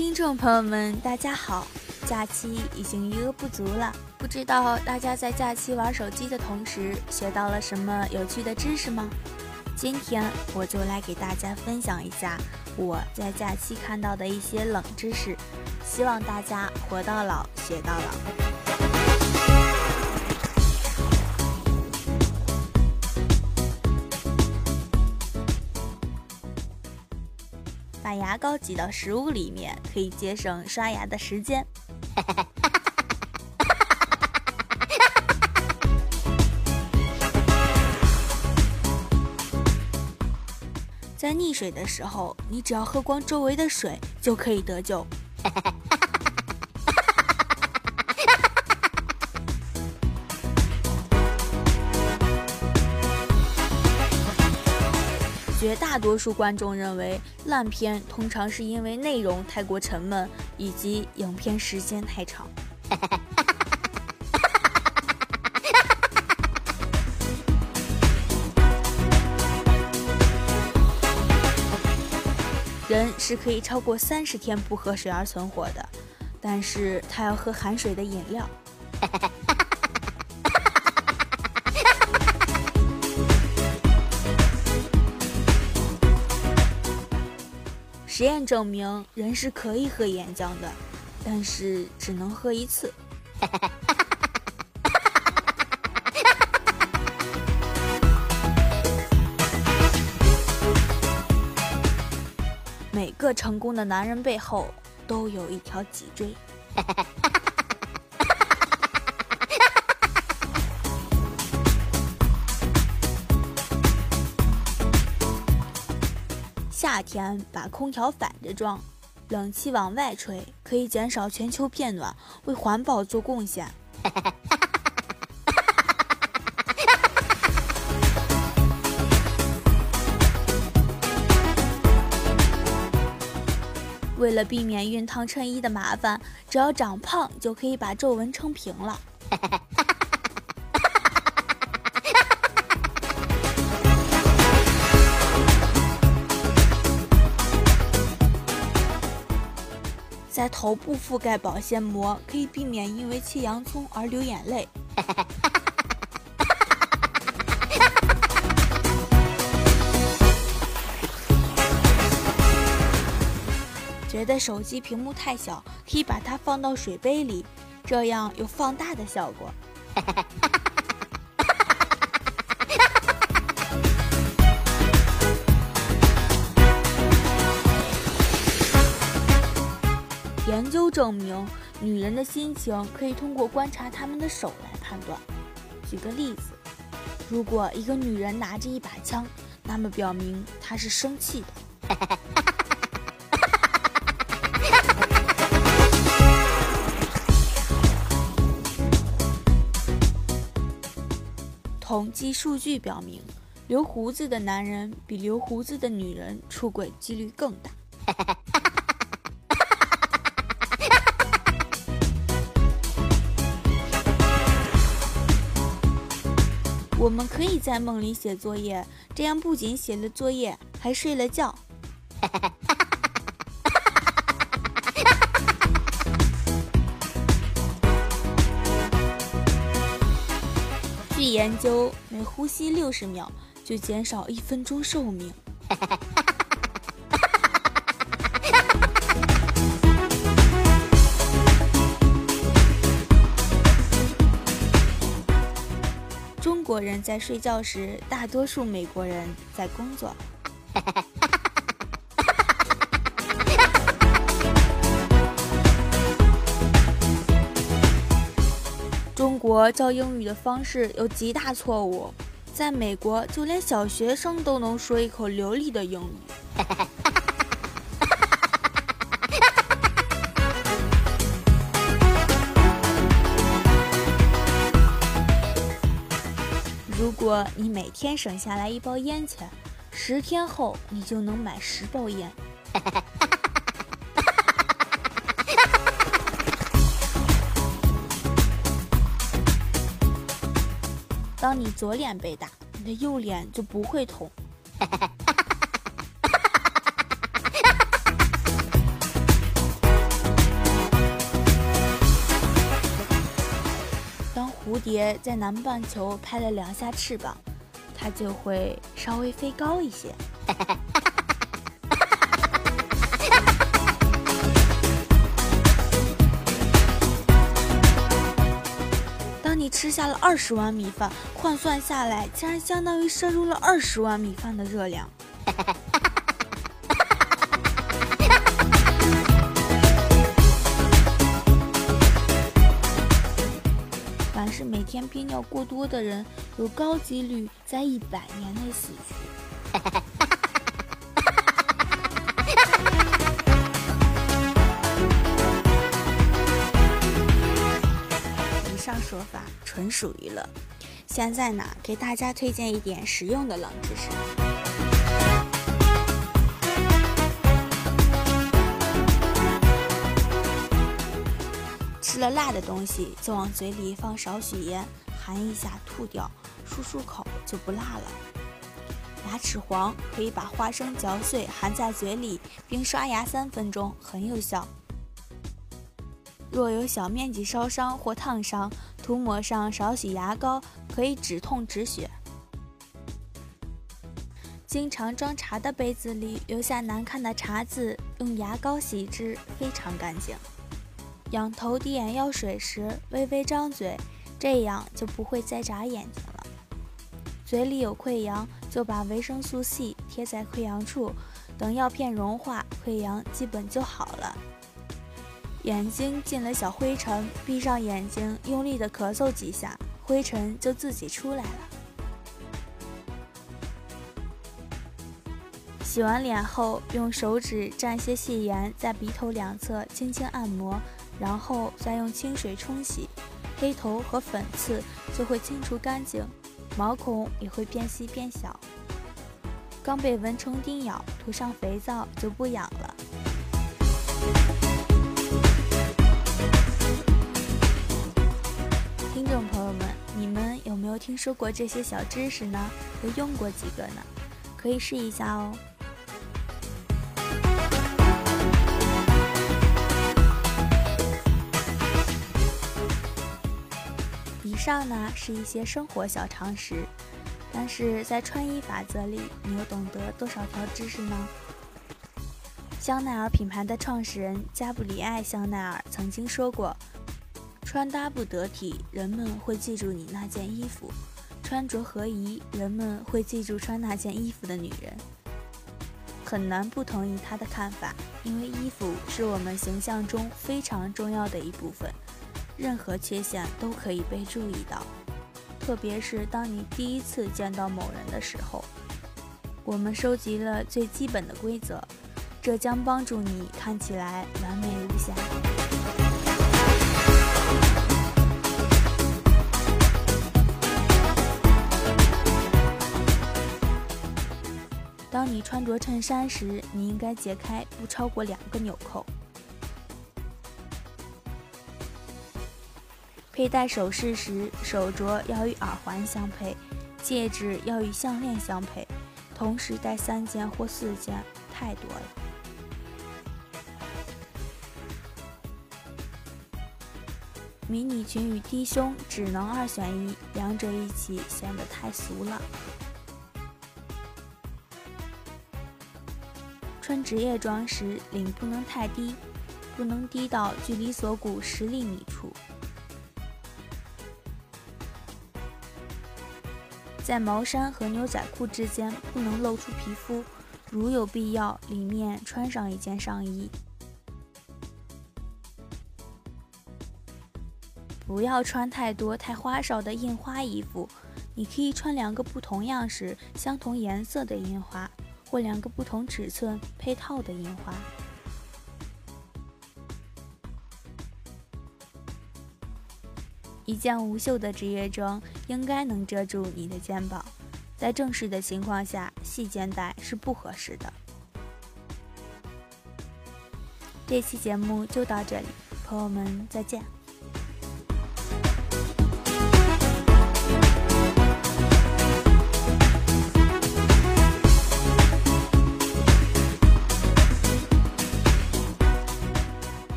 听众朋友们，大家好！假期已经余额不足了，不知道大家在假期玩手机的同时学到了什么有趣的知识吗？今天我就来给大家分享一下我在假期看到的一些冷知识，希望大家活到老学到老。把牙膏挤到食物里面，可以节省刷牙的时间。在溺水的时候，你只要喝光周围的水就可以得救。绝大多数观众认为，烂片通常是因为内容太过沉闷，以及影片时间太长。人是可以超过三十天不喝水而存活的，但是他要喝含水的饮料。实验证明，人是可以喝岩浆的，但是只能喝一次。每个成功的男人背后都有一条脊椎。夏天把空调反着装，冷气往外吹，可以减少全球变暖，为环保做贡献。为了避免熨烫衬衣的麻烦，只要长胖就可以把皱纹撑平了。在头部覆盖保鲜膜，可以避免因为切洋葱而流眼泪。觉得手机屏幕太小，可以把它放到水杯里，这样有放大的效果。研究证明，女人的心情可以通过观察她们的手来判断。举个例子，如果一个女人拿着一把枪，那么表明她是生气的。统计数据表明，留胡子的男人比留胡子的女人出轨几率更大。我们可以在梦里写作业，这样不仅写了作业，还睡了觉。据研究，每呼吸六十秒就减少一分钟寿命。国人在睡觉时，大多数美国人在工作。中国教英语的方式有极大错误，在美国，就连小学生都能说一口流利的英语。果你每天省下来一包烟钱，十天后你就能买十包烟。当你左脸被打，你的右脸就不会痛。蝴蝶在南半球拍了两下翅膀，它就会稍微飞高一些。当你吃下了二十碗米饭，换算下来，竟然相当于摄入了二十碗米饭的热量。是每天憋尿过多的人，有高几率在一百年内死去。以上说法纯属娱乐。现在呢，给大家推荐一点实用的冷知识。吃了辣的东西，就往嘴里放少许盐，含一下吐掉，漱漱口就不辣了。牙齿黄，可以把花生嚼碎含在嘴里，并刷牙三分钟，很有效。若有小面积烧伤或烫伤，涂抹上少许牙膏，可以止痛止血。经常装茶的杯子里留下难看的茶渍，用牙膏洗之，非常干净。仰头滴眼药水时，微微张嘴，这样就不会再眨眼睛了。嘴里有溃疡，就把维生素 C 贴在溃疡处，等药片融化，溃疡基本就好了。眼睛进了小灰尘，闭上眼睛，用力的咳嗽几下，灰尘就自己出来了。洗完脸后，用手指蘸些细盐，在鼻头两侧轻轻按摩，然后再用清水冲洗，黑头和粉刺就会清除干净，毛孔也会变细变小。刚被蚊虫叮咬，涂上肥皂就不痒了。听众朋友们，你们有没有听说过这些小知识呢？有用过几个呢？可以试一下哦。上呢是一些生活小常识，但是在穿衣法则里，你又懂得多少条知识呢？香奈儿品牌的创始人加布里埃·香奈儿曾经说过：“穿搭不得体，人们会记住你那件衣服；穿着合宜，人们会记住穿那件衣服的女人。”很难不同意他的看法，因为衣服是我们形象中非常重要的一部分。任何缺陷都可以被注意到，特别是当你第一次见到某人的时候。我们收集了最基本的规则，这将帮助你看起来完美无瑕。当你穿着衬衫时，你应该解开不超过两个纽扣。佩戴首饰时，手镯要与耳环相配，戒指要与项链相配，同时戴三件或四件太多了。迷你裙与低胸只能二选一，两者一起显得太俗了。穿职业装时，领不能太低，不能低到距离锁骨十厘米处。在毛衫和牛仔裤之间不能露出皮肤，如有必要，里面穿上一件上衣。不要穿太多太花哨的印花衣服，你可以穿两个不同样式、相同颜色的印花，或两个不同尺寸配套的印花。一件无袖的职业装应该能遮住你的肩膀，在正式的情况下，细肩带是不合适的。这期节目就到这里，朋友们再见。